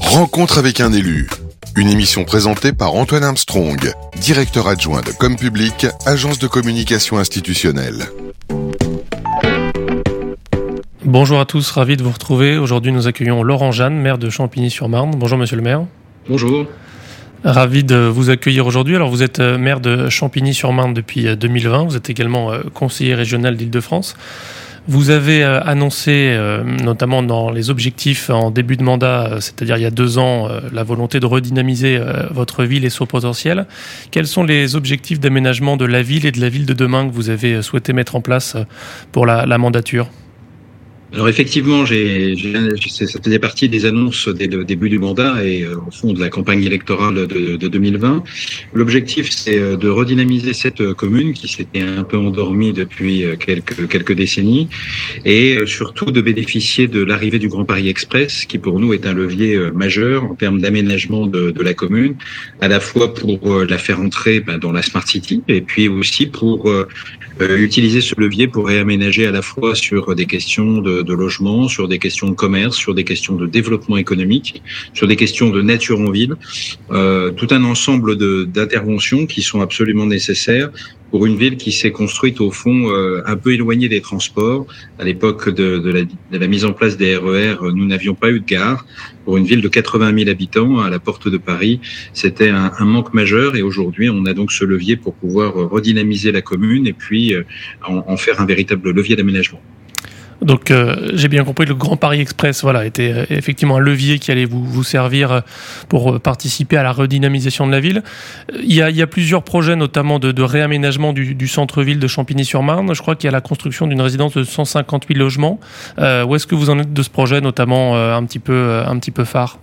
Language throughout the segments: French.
Rencontre avec un élu. Une émission présentée par Antoine Armstrong, directeur adjoint de Com Public, agence de communication institutionnelle. Bonjour à tous, ravi de vous retrouver. Aujourd'hui, nous accueillons Laurent Jeanne, maire de Champigny-sur-Marne. Bonjour, monsieur le maire. Bonjour. Ravi de vous accueillir aujourd'hui. Alors, vous êtes euh, maire de Champigny-sur-Marne depuis 2020. Euh, vous êtes également euh, conseiller régional d'Île-de-France. Vous avez euh, annoncé, euh, notamment dans les objectifs en début de mandat, euh, c'est-à-dire il y a deux ans, la volonté de redynamiser votre ville et son potentiel. Quels sont les objectifs d'aménagement de la ville et de la ville de demain que vous avez souhaité mettre en place pour la, la mandature? Alors effectivement, j'ai, ça faisait partie des annonces dès le début du mandat et euh, au fond de la campagne électorale de, de 2020. L'objectif, c'est euh, de redynamiser cette euh, commune qui s'était un peu endormie depuis quelques, quelques décennies et surtout de bénéficier de l'arrivée du Grand Paris Express, qui pour nous est un levier majeur en termes d'aménagement de, de la commune, à la fois pour la faire entrer ben, dans la Smart City et puis aussi pour utiliser ce levier pour réaménager à la fois sur des questions de de, logement, sur des questions de commerce, sur des questions de développement économique, sur des questions de nature en ville, euh, tout un ensemble d'interventions qui sont absolument nécessaires pour une ville qui s'est construite au fond euh, un peu éloignée des transports. À l'époque de, la, mise en place des RER, e nous n'avions pas eu de gare. Pour une ville de 80 000 habitants à la porte de Paris, c'était un, manque majeur et aujourd'hui on a donc ce levier pour pouvoir redynamiser la commune et puis euh, en faire un véritable levier d'aménagement. Donc euh, j'ai bien compris, le Grand Paris Express voilà, était euh, effectivement un levier qui allait vous, vous servir euh, pour participer à la redynamisation de la ville. Il y a, plusieurs projets, notamment de, réaménagement du, du centre-ville de Champigny-sur-Marne. Je crois qu'il y a la construction d'une résidence de 158 logements. Euh, où est-ce que vous en êtes de ce projet, notamment un, petit peu, un petit peu phare?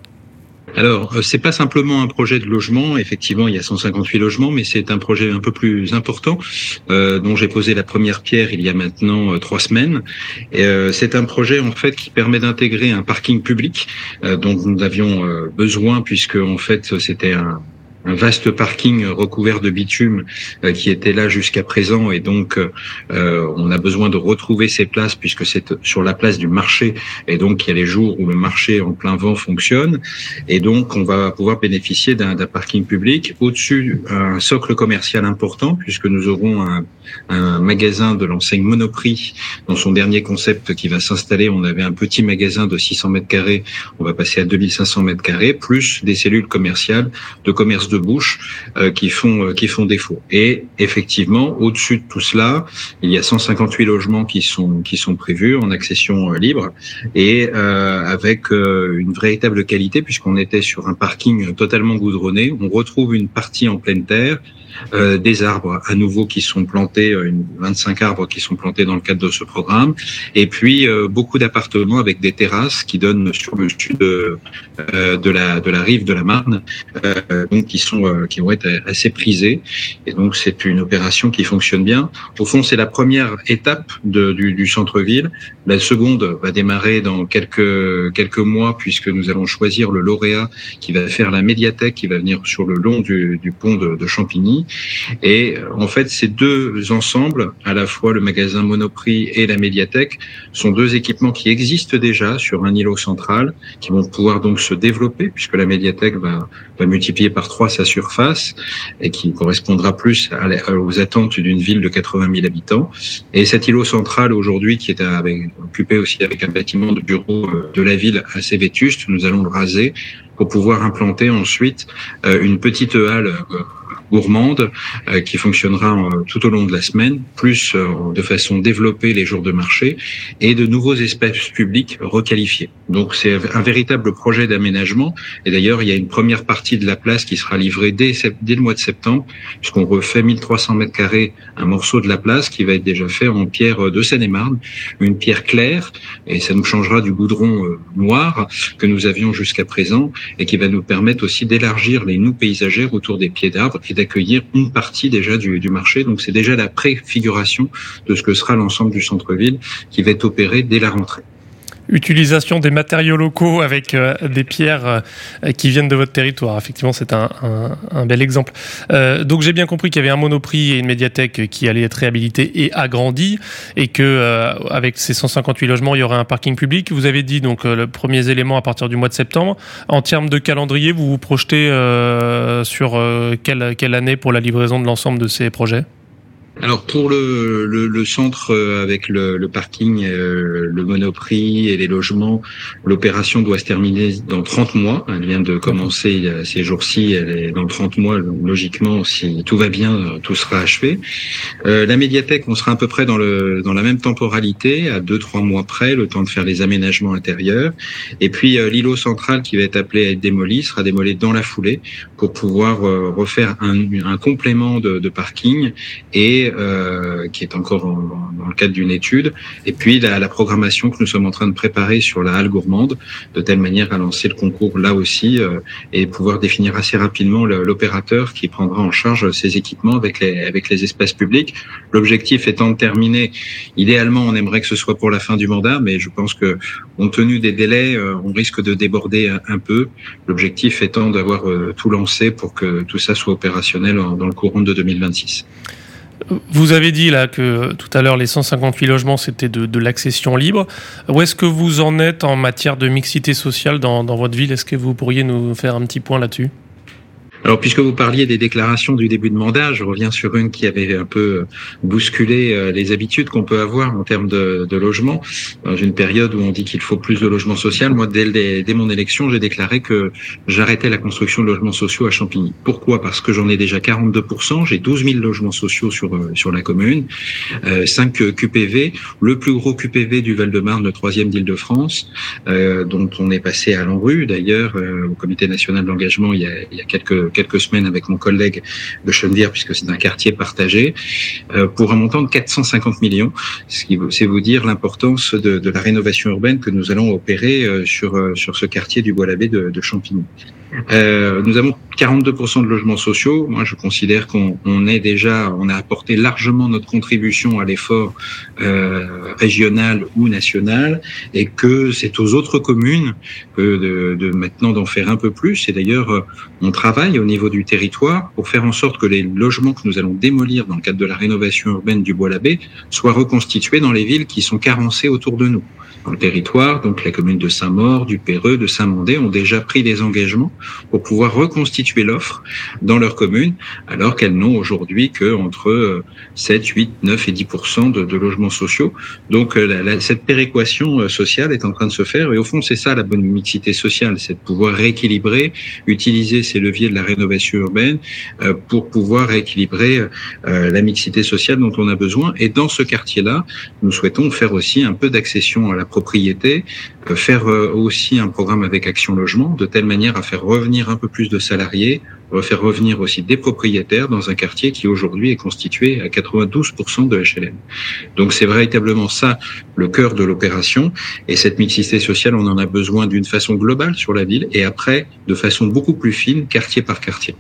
Alors, euh, c'est pas simplement un projet de logement. Effectivement, il y a 158 logements, mais c'est un projet un peu plus important euh, dont j'ai posé la première pierre il y a maintenant euh, trois semaines. C'est un projet en fait qui permet d'intégrer un parking public dont nous avions besoin puisque en fait c'était un un vaste parking recouvert de bitume euh, qui était là jusqu'à présent. Et donc euh, on a besoin de retrouver ces places puisque c'est sur la place du marché. Et donc il y a les jours où le marché en plein vent fonctionne. Et donc on va pouvoir bénéficier d'un parking public au-dessus un socle commercial important puisque nous aurons un, un magasin de l'enseigne Monoprix dans son dernier concept qui va s'installer on avait un petit magasin de 600 mètres carrés on va passer à 2500 mètres carrés plus des cellules commerciales de commerce de bouche euh, qui font euh, qui font défaut. Et effectivement, au-dessus de tout cela, il y a 158 logements qui sont qui sont prévus en accession euh, libre et avec une véritable qualité puisqu'on était sur un parking totalement goudronné. On retrouve une partie en pleine terre euh, des arbres à nouveau qui sont plantés, euh, 25 arbres qui sont plantés dans le cadre de ce programme, et puis euh, beaucoup d'appartements avec des terrasses qui donnent sur le sud de, euh, de la de la rive de la Marne, donc qui sont qui vont être assez prisés, et donc c'est une opération qui fonctionne bien. Au fond, c'est la première étape de, du, du centre-ville. La seconde va démarrer dans quelques quelques mois puisque nous allons choisir le lauréat qui va faire la médiathèque qui va venir sur le long du, du pont de Champigny et en fait, ces deux ensembles, à la fois le magasin Monoprix et la médiathèque, sont deux équipements qui existent déjà sur un îlot central, qui vont pouvoir donc se développer, puisque la médiathèque va, multiplier par trois sa surface, et qui correspondra plus aux attentes d'une ville de 80 000 habitants. Et cet îlot central, aujourd'hui, qui est occupé aussi avec un bâtiment de bureau euh, de la ville assez vétuste, nous allons le raser pour pouvoir implanter ensuite euh, une petite halle euh, gourmande euh, qui fonctionnera euh, tout au long de la semaine, plus euh, de façon développée les jours de marché et de nouveaux espaces publics requalifiés. Donc c'est un véritable projet d'aménagement et d'ailleurs il y a une première partie de la place qui sera livrée dès, dès le mois de septembre puisqu'on refait 1300 mètres carrés un morceau de la place qui va être déjà fait en pierre de Seine-et-Marne, une pierre claire et ça nous changera du goudron noir que nous avions jusqu'à présent et qui va nous permettre aussi d'élargir les noues paysagères autour des pieds d'arbres et d'accueillir une partie déjà du, du marché. Donc c'est déjà la préfiguration de ce que sera l'ensemble du centre-ville qui va être opéré dès la rentrée. Utilisation des matériaux locaux avec euh, des pierres euh, qui viennent de votre territoire. Effectivement, c'est un, un, bel exemple. Euh, donc j'ai bien compris qu'il y avait un monoprix et une médiathèque qui allaient être réhabilités et agrandis, et que avec ces 158 logements, il y aurait un parking public. Vous avez dit donc le premier élément à partir du mois de septembre. En termes de calendrier, vous vous projetez sur quelle, quelle année pour la livraison de l'ensemble de ces projets? Alors pour le, le, le centre euh, avec le, le parking, euh, le monoprix et les logements, l'opération doit se terminer dans 30 mois. Elle vient de commencer ces jours-ci, elle est dans 30 mois. logiquement, si tout va bien, tout sera achevé. Euh, la médiathèque, on sera à peu près dans, le, dans la même temporalité, à 2-3 mois près, le temps de faire les aménagements intérieurs. Et puis l'îlot central qui va être appelé à être démoli sera démoli dans la foulée pour pouvoir refaire un, un complément de, de parking et euh, qui est encore dans le cadre d'une étude, et puis la, la, programmation que nous sommes en train de préparer sur la halle gourmande, de telle manière à lancer le concours là aussi euh, et pouvoir définir assez rapidement l'opérateur qui prendra en charge ces équipements avec les, avec les espaces publics. L'objectif étant de terminer, idéalement, on aimerait que ce soit pour la fin du mandat, mais je pense que, compte tenu des délais, euh, on risque de déborder un, peu. L'objectif étant d'avoir tout lancé pour que tout ça soit opérationnel dans le courant de 2026. Vous avez dit là que tout à l'heure les 158 logements c'était de, l'accession libre. Où est-ce que vous en êtes en matière de mixité sociale dans, dans votre ville? Est-ce que vous pourriez nous faire un petit point là-dessus? Alors, puisque vous parliez des déclarations du début de mandat, je reviens sur une qui avait un peu bousculé euh, les habitudes qu'on peut avoir en termes de, de, logement. Dans une période où on dit qu'il faut plus de logement social, moi, dès, mon élection, j'ai déclaré que j'arrêtais la construction de logements sociaux à Champigny. Pourquoi? Parce que j'en ai déjà 42%, j'ai 12 000 logements sociaux sur, euh, sur la commune, euh, 5 QPV, le plus gros QPV du Val-de-Marne, le troisième d'Île-de-France, euh, dont on est passé à l'enrue d'ailleurs, au Comité national d'engagement il, il y a quelques quelques semaines avec mon collègue de Chenevière, puisque c'est un quartier partagé, euh, pour un montant de 450 millions, ce qui c'est vous dire l'importance de, de, la rénovation urbaine que nous allons opérer euh, sur, euh, sur ce quartier du Bois-l'Abbé de, de Champigny. Euh, nous avons 42% de logements sociaux. Moi, je considère qu'on on est déjà, on a apporté largement notre contribution à l'effort euh, régional ou national, et que c'est aux autres communes que de, de maintenant d'en faire un peu plus. Et d'ailleurs, on travaille au niveau du territoire pour faire en sorte que les logements que nous allons démolir dans le cadre de la rénovation urbaine du Bois-l'Abbé soient reconstitués dans les villes qui sont carencées autour de nous dans le territoire. Donc les communes de Saint-Maur, du Péreux, de Saint-Mandé ont déjà pris des engagements pour pouvoir reconstituer l'offre dans leurs communes, alors qu'elles n'ont aujourd'hui que entre 7, 8, 9 et 10 de, de logements sociaux. Donc euh, la, cette péréquation euh, sociale est en train de se faire et au fond c'est ça la bonne mixité sociale, c'est de pouvoir rééquilibrer, utiliser ces leviers de la rénovation urbaine euh, pour pouvoir rééquilibrer la mixité sociale dont on a besoin. Et dans ce quartier-là, nous souhaitons faire aussi un peu d'accession à la propriété, faire aussi un programme avec Action Logement, de telle manière à faire revenir un peu plus de salariés, faire revenir aussi des propriétaires dans un quartier qui aujourd'hui est constitué à 92% de HLM. Donc c'est véritablement ça le cœur de l'opération. Et cette mixité sociale, on en a besoin d'une façon globale sur la ville et après de façon beaucoup plus fine, quartier par quartier.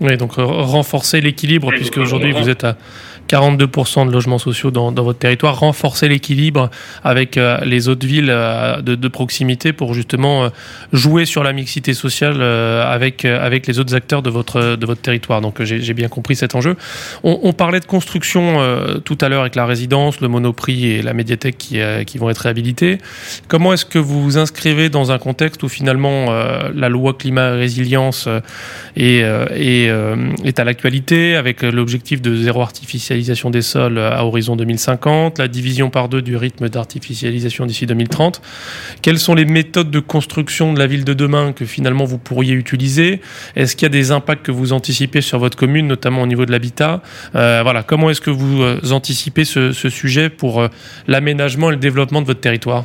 Oui, donc renforcer l'équilibre, puisque aujourd'hui vous êtes à 42% de logements sociaux dans, dans, votre territoire, renforcer l'équilibre avec euh, les autres villes euh, de, de, proximité pour justement euh, jouer sur la mixité sociale avec, avec les autres acteurs de votre, de votre territoire. Donc j'ai bien compris cet enjeu. On, on parlait de construction tout à l'heure avec la résidence, le monoprix et la médiathèque qui, qui vont être réhabilités. Comment est-ce que vous vous inscrivez dans un contexte où finalement la loi climat résilience est, est, est à l'actualité avec l'objectif de zéro artificialisation des sols à horizon 2050, la division par deux du rythme d'artificialisation d'ici 2030. Quelles sont les méthodes de construction de la ville de demain que finalement vous pourriez utiliser? Est-ce qu'il y a des impacts que vous anticipez sur votre commune, notamment au niveau de l'habitat? Euh, Voilà, comment est-ce que vous euh, anticipez ce, sujet pour euh, l'aménagement et le développement de votre territoire?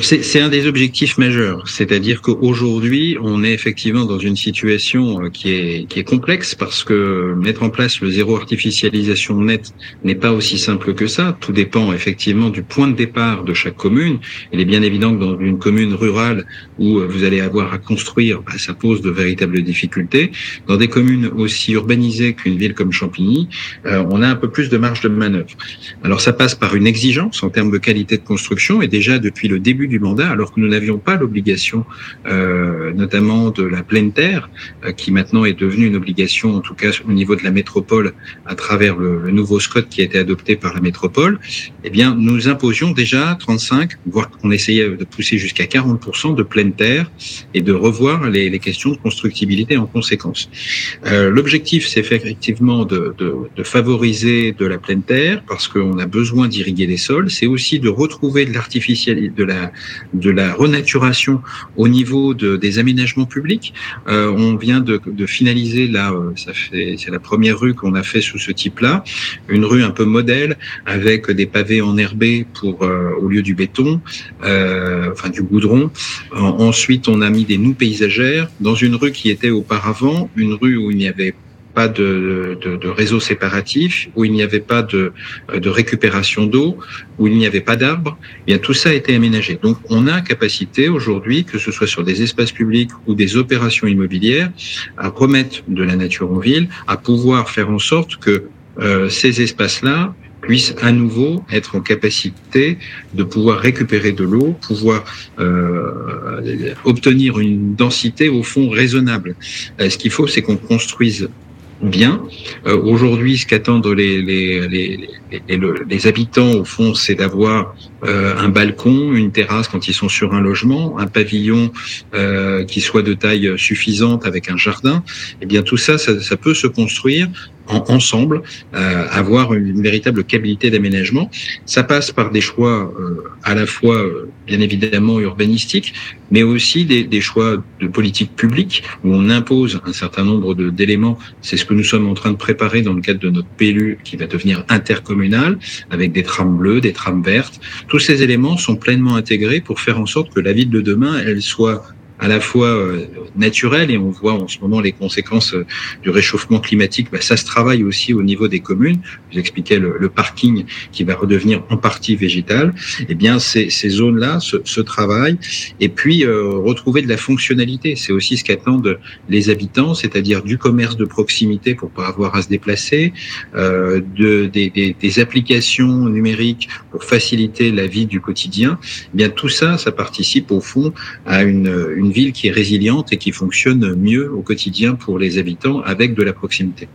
C'est un des objectifs majeurs, c'est-à-dire qu'aujourd'hui, on est effectivement dans une situation euh, qui est, qui est complexe parce que mettre en place le zéro artificialisation net n'est pas aussi simple que ça. Tout dépend effectivement du point de départ de chaque commune. Il est bien évident que dans une commune rurale où euh, vous allez avoir à construire, bah, ça pose de véritables difficultés. Dans des communes aussi urbanisées qu'une ville comme Champigny, euh, on a un peu plus de marge de manœuvre. Alors ça passe par une exigence en termes de qualité de construction et déjà depuis le début du mandat, alors que nous n'avions pas l'obligation, euh, notamment de la pleine terre, euh, qui maintenant est devenue une obligation, en tout cas au niveau de la métropole, à travers le, nouveau SCOT qui a été adopté par la métropole. Eh bien, nous imposions déjà 35, voire qu'on essayait de pousser jusqu'à 40% de pleine terre et de revoir les, les questions de constructibilité en conséquence. Euh, L'objectif, c'est effectivement de, de, de favoriser de la pleine terre parce qu'on a besoin d'irriguer les sols. C'est aussi de retrouver de l'artificiel, de la, de la renaturation au niveau de, des aménagements publics. Euh, on vient de, finaliser là, euh, ça fait, c'est la première rue qu'on a fait sous ce type-là, une rue un peu modèle avec des pavés enherbés pour euh, au lieu du béton, enfin du goudron. ensuite, on a mis des noues paysagères dans une rue qui était auparavant une rue où il n'y avait pas de, réseau séparatif, où il n'y avait pas de, de récupération d'eau, où il n'y avait pas d'arbres, eh bien tout ça a été aménagé. Donc on a capacité aujourd'hui, que ce soit sur des espaces publics ou des opérations immobilières, à remettre de la nature en ville, à pouvoir faire en sorte que euh, ces espaces-là puissent à nouveau être en capacité de pouvoir récupérer de l'eau, pouvoir euh, obtenir une densité au fond raisonnable. Euh, ce qu'il faut, c'est qu'on construise bien. Euh, Aujourd'hui, ce qu'attendent les, les, les, les, les habitants, au fond, c'est d'avoir euh, un balcon, une terrasse quand ils sont sur un logement, un pavillon euh, qui soit de taille suffisante avec un jardin. Eh bien, tout ça, ça, ça peut se construire en, ensemble, euh, avoir une, véritable qualité d'aménagement. Ça passe par des choix euh, à la fois, euh, bien évidemment, urbanistiques, mais aussi des, des, choix de politique publique où on impose un certain nombre d'éléments. C'est ce que nous sommes en train de préparer dans le cadre de notre PLU qui va devenir intercommunal avec des trames bleues, des trames vertes. Tous ces éléments sont pleinement intégrés pour faire en sorte que la ville de demain, elle soit à la fois euh, naturel et on voit en ce moment les conséquences euh, du réchauffement climatique. Bah, ça se travaille aussi au niveau des communes. Vous expliquais le, parking qui va redevenir en partie végétal. Eh bien, ces, zones-là se, se, travaillent et puis euh, retrouver de la fonctionnalité. C'est aussi ce qu'attendent les habitants, c'est-à-dire du commerce de proximité pour pas avoir à se déplacer, euh, de, des, applications numériques pour faciliter la vie du quotidien. Eh bien, tout ça, ça participe au fond à une une ville qui est résiliente et qui fonctionne mieux au quotidien pour les habitants avec de la proximité.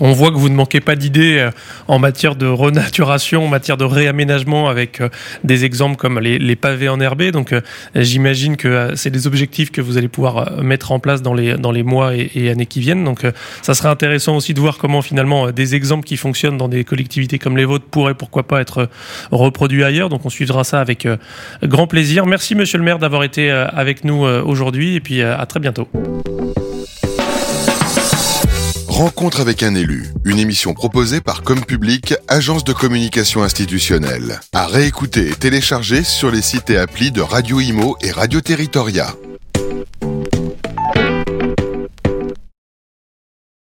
On voit que vous ne manquez pas d'idées euh, en matière de renaturation, en matière de réaménagement, avec euh, des exemples comme les, pavés enherbés. Donc, euh, j'imagine que c'est des objectifs que vous allez pouvoir mettre en place dans les, dans les mois et, et années qui viennent. Donc, ça serait intéressant aussi de voir comment finalement des exemples qui fonctionnent dans des collectivités comme les vôtres pourraient pourquoi pas être reproduits ailleurs. Donc, on suivra ça avec grand plaisir. Merci, monsieur le maire, d'avoir été avec nous aujourd'hui et puis à très bientôt. Rencontre avec un élu, une émission proposée par Comme Public, agence de communication institutionnelle. À réécouter et télécharger sur les sites et applis de Radio Imo et Radio Territoria.